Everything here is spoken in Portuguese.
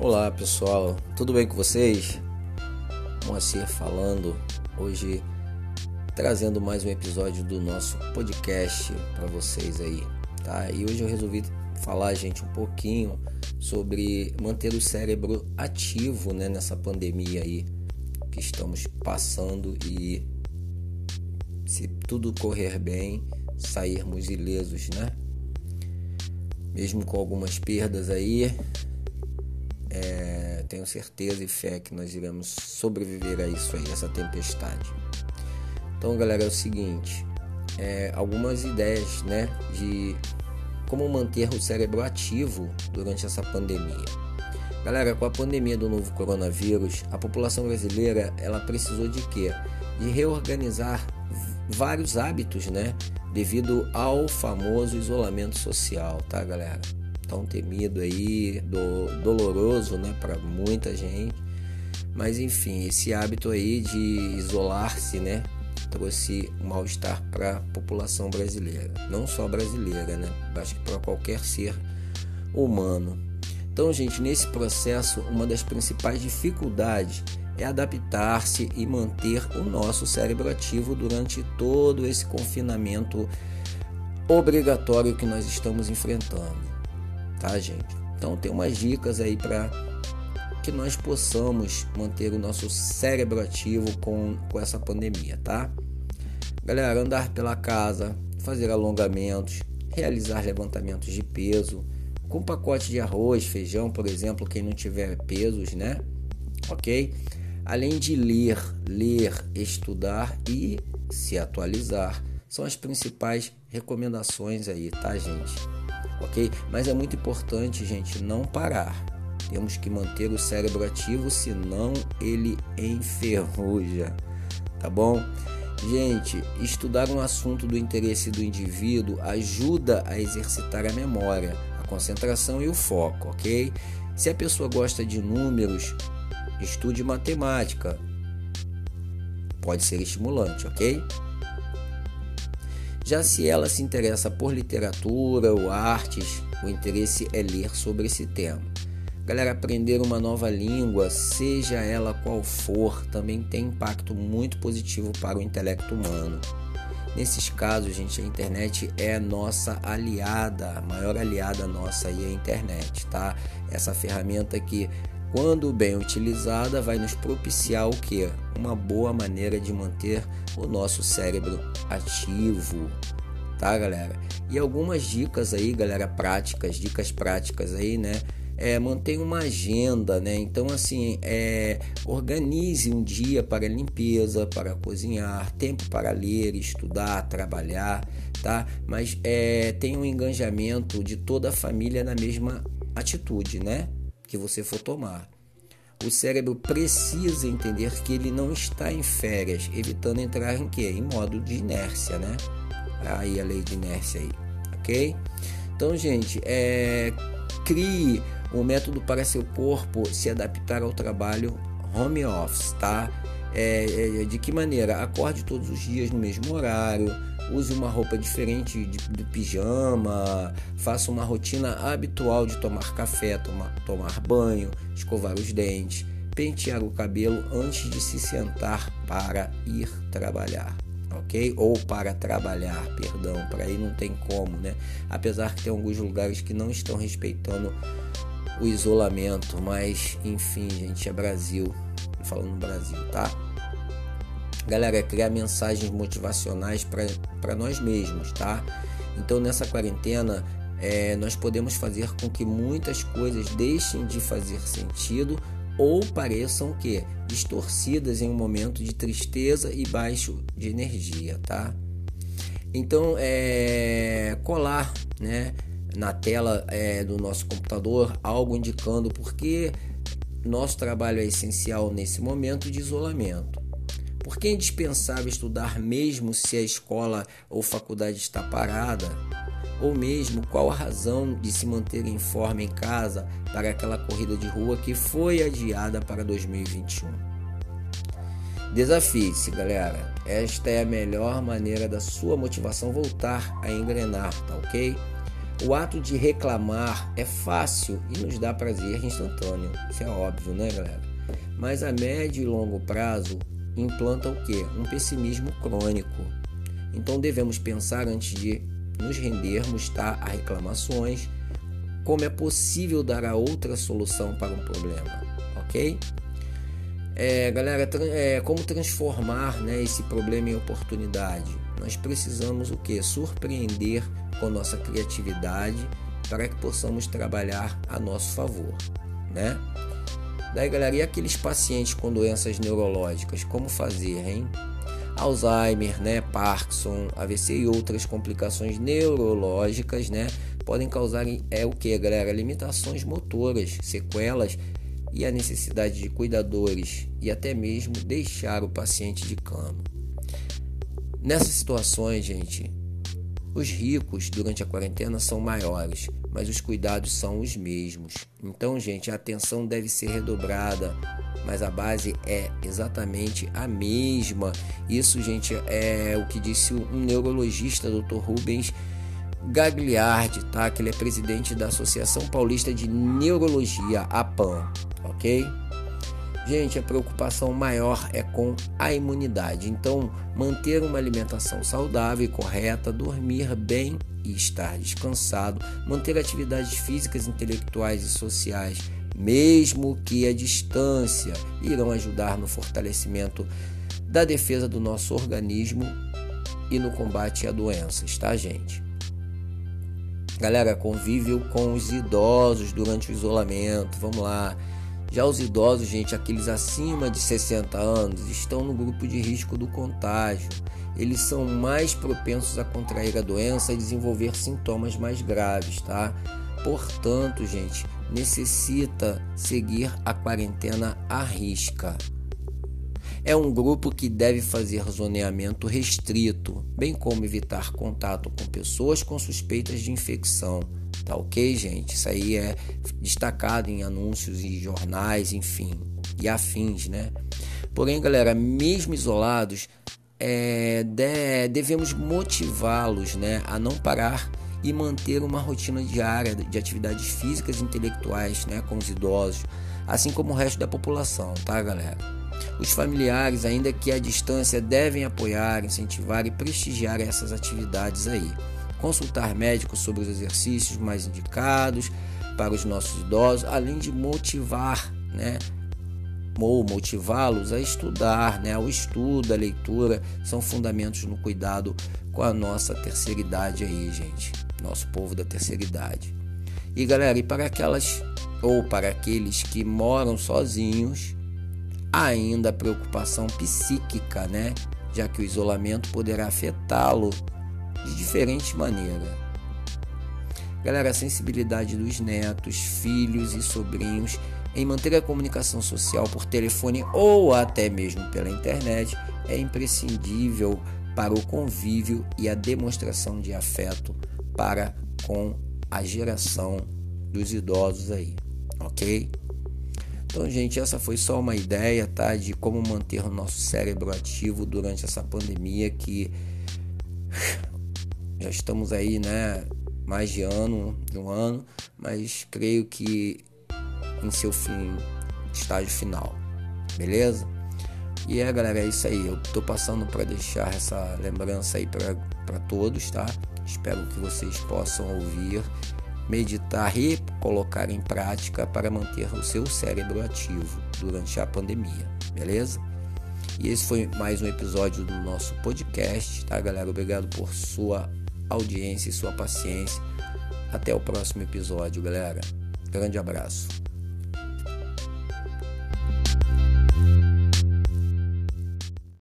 Olá pessoal, tudo bem com vocês? Moacir falando, hoje trazendo mais um episódio do nosso podcast para vocês aí, tá? E hoje eu resolvi falar, gente, um pouquinho sobre manter o cérebro ativo, né, nessa pandemia aí que estamos passando e se tudo correr bem, sairmos ilesos, né? Mesmo com algumas perdas aí, é, tenho certeza e fé que nós iremos sobreviver a isso aí, essa tempestade. Então, galera, é o seguinte: é, algumas ideias, né, de como manter o cérebro ativo durante essa pandemia. Galera, com a pandemia do novo coronavírus, a população brasileira ela precisou de quê? De reorganizar vários hábitos, né? Devido ao famoso isolamento social, tá, galera? Tão temido aí, do, doloroso, né, para muita gente. Mas enfim, esse hábito aí de isolar-se, né, trouxe um mal-estar para a população brasileira, não só brasileira, né, acho que para qualquer ser humano. Então, gente, nesse processo, uma das principais dificuldades é adaptar-se e manter o nosso cérebro ativo durante todo esse confinamento obrigatório que nós estamos enfrentando tá, gente? Então tem umas dicas aí para que nós possamos manter o nosso cérebro ativo com, com essa pandemia, tá? Galera, andar pela casa, fazer alongamentos, realizar levantamentos de peso, com pacote de arroz, feijão, por exemplo, quem não tiver pesos, né? Ok? Além de ler, ler, estudar e se atualizar. São as principais recomendações aí, tá, gente? Ok? Mas é muito importante, gente, não parar. Temos que manter o cérebro ativo, senão ele enferruja, tá bom? Gente, estudar um assunto do interesse do indivíduo ajuda a exercitar a memória, a concentração e o foco, ok? Se a pessoa gosta de números, estude matemática. Pode ser estimulante, ok? Já se ela se interessa por literatura ou artes, o interesse é ler sobre esse tema. Galera, aprender uma nova língua, seja ela qual for, também tem impacto muito positivo para o intelecto humano. Nesses casos, gente, a internet é nossa aliada, a maior aliada nossa aí é a internet, tá? Essa ferramenta que quando bem utilizada, vai nos propiciar o que? Uma boa maneira de manter o nosso cérebro ativo, tá, galera? E algumas dicas aí, galera, práticas, dicas práticas aí, né? É, mantenha uma agenda, né? Então, assim, é, organize um dia para limpeza, para cozinhar, tempo para ler, estudar, trabalhar, tá? Mas é, tenha um engajamento de toda a família na mesma atitude, né? Que você for tomar. O cérebro precisa entender que ele não está em férias, evitando entrar em quê? Em modo de inércia, né? Aí a lei de inércia aí, ok? Então, gente, é, crie um método para seu corpo se adaptar ao trabalho home office, tá? É, é, de que maneira? Acorde todos os dias no mesmo horário, use uma roupa diferente de, de pijama, faça uma rotina habitual de tomar café, tomar, tomar banho, escovar os dentes, pentear o cabelo antes de se sentar para ir trabalhar. Ok? Ou para trabalhar, perdão, para aí não tem como, né? Apesar que tem alguns lugares que não estão respeitando o isolamento, mas enfim, gente, é Brasil, falando Brasil, tá? Galera, é criar mensagens motivacionais para nós mesmos, tá? Então nessa quarentena é, nós podemos fazer com que muitas coisas deixem de fazer sentido ou pareçam que distorcidas em um momento de tristeza e baixo de energia, tá? Então é colar, né, na tela é, do nosso computador algo indicando porque nosso trabalho é essencial nesse momento de isolamento. Por que é indispensável estudar mesmo se a escola ou faculdade está parada? Ou mesmo qual a razão de se manter em forma em casa para aquela corrida de rua que foi adiada para 2021? Desafie-se, galera. Esta é a melhor maneira da sua motivação voltar a engrenar, tá ok? O ato de reclamar é fácil e nos dá prazer instantâneo. Isso é óbvio, né, galera? Mas a médio e longo prazo implanta o quê? Um pessimismo crônico. Então devemos pensar antes de nos rendermos tá, a reclamações, como é possível dar a outra solução para um problema, ok? É, galera, é, como transformar né, esse problema em oportunidade? Nós precisamos o que? Surpreender com nossa criatividade para que possamos trabalhar a nosso favor, né? Daí, galera, e aqueles pacientes com doenças neurológicas, como fazer, hein? Alzheimer, né, Parkinson, AVC e outras complicações neurológicas, né, podem causar é o que, galera? Limitações motoras, sequelas e a necessidade de cuidadores e até mesmo deixar o paciente de cama. Nessas situações, gente, os ricos durante a quarentena são maiores, mas os cuidados são os mesmos. Então, gente, a atenção deve ser redobrada, mas a base é exatamente a mesma. Isso, gente, é o que disse um neurologista, Dr. Rubens Gagliardi, tá? Que ele é presidente da Associação Paulista de Neurologia, APAN, ok? Gente, a preocupação maior é com a imunidade. Então, manter uma alimentação saudável e correta, dormir bem e estar descansado, manter atividades físicas, intelectuais e sociais, mesmo que a distância, irão ajudar no fortalecimento da defesa do nosso organismo e no combate a doenças, tá, gente? Galera, convívio com os idosos durante o isolamento. Vamos lá já os idosos, gente, aqueles acima de 60 anos, estão no grupo de risco do contágio. Eles são mais propensos a contrair a doença e desenvolver sintomas mais graves, tá? Portanto, gente, necessita seguir a quarentena à risca. É um grupo que deve fazer zoneamento restrito, bem como evitar contato com pessoas com suspeitas de infecção Tá ok, gente? Isso aí é destacado em anúncios e jornais, enfim, e afins, né? Porém, galera, mesmo isolados, é, de, devemos motivá-los né, a não parar e manter uma rotina diária de atividades físicas e intelectuais né, com os idosos, assim como o resto da população, tá, galera? Os familiares, ainda que à distância, devem apoiar, incentivar e prestigiar essas atividades aí consultar médicos sobre os exercícios mais indicados para os nossos idosos, além de motivar, né? Ou motivá-los a estudar, né? O estudo, a leitura são fundamentos no cuidado com a nossa terceira idade aí, gente. Nosso povo da terceira idade. E galera, e para aquelas ou para aqueles que moram sozinhos, ainda a preocupação psíquica, né? Já que o isolamento poderá afetá-lo de diferente maneira. Galera, a sensibilidade dos netos, filhos e sobrinhos em manter a comunicação social por telefone ou até mesmo pela internet é imprescindível para o convívio e a demonstração de afeto para com a geração dos idosos aí, ok? Então, gente, essa foi só uma ideia, tá, de como manter o nosso cérebro ativo durante essa pandemia que já estamos aí, né? Mais de ano, de um ano, mas creio que em seu fim, estágio final, beleza? E é, galera, é isso aí. Eu tô passando para deixar essa lembrança aí para todos, tá? Espero que vocês possam ouvir, meditar e colocar em prática para manter o seu cérebro ativo durante a pandemia, beleza? E esse foi mais um episódio do nosso podcast, tá, galera? Obrigado por sua audiência e sua paciência. Até o próximo episódio, galera. Grande abraço.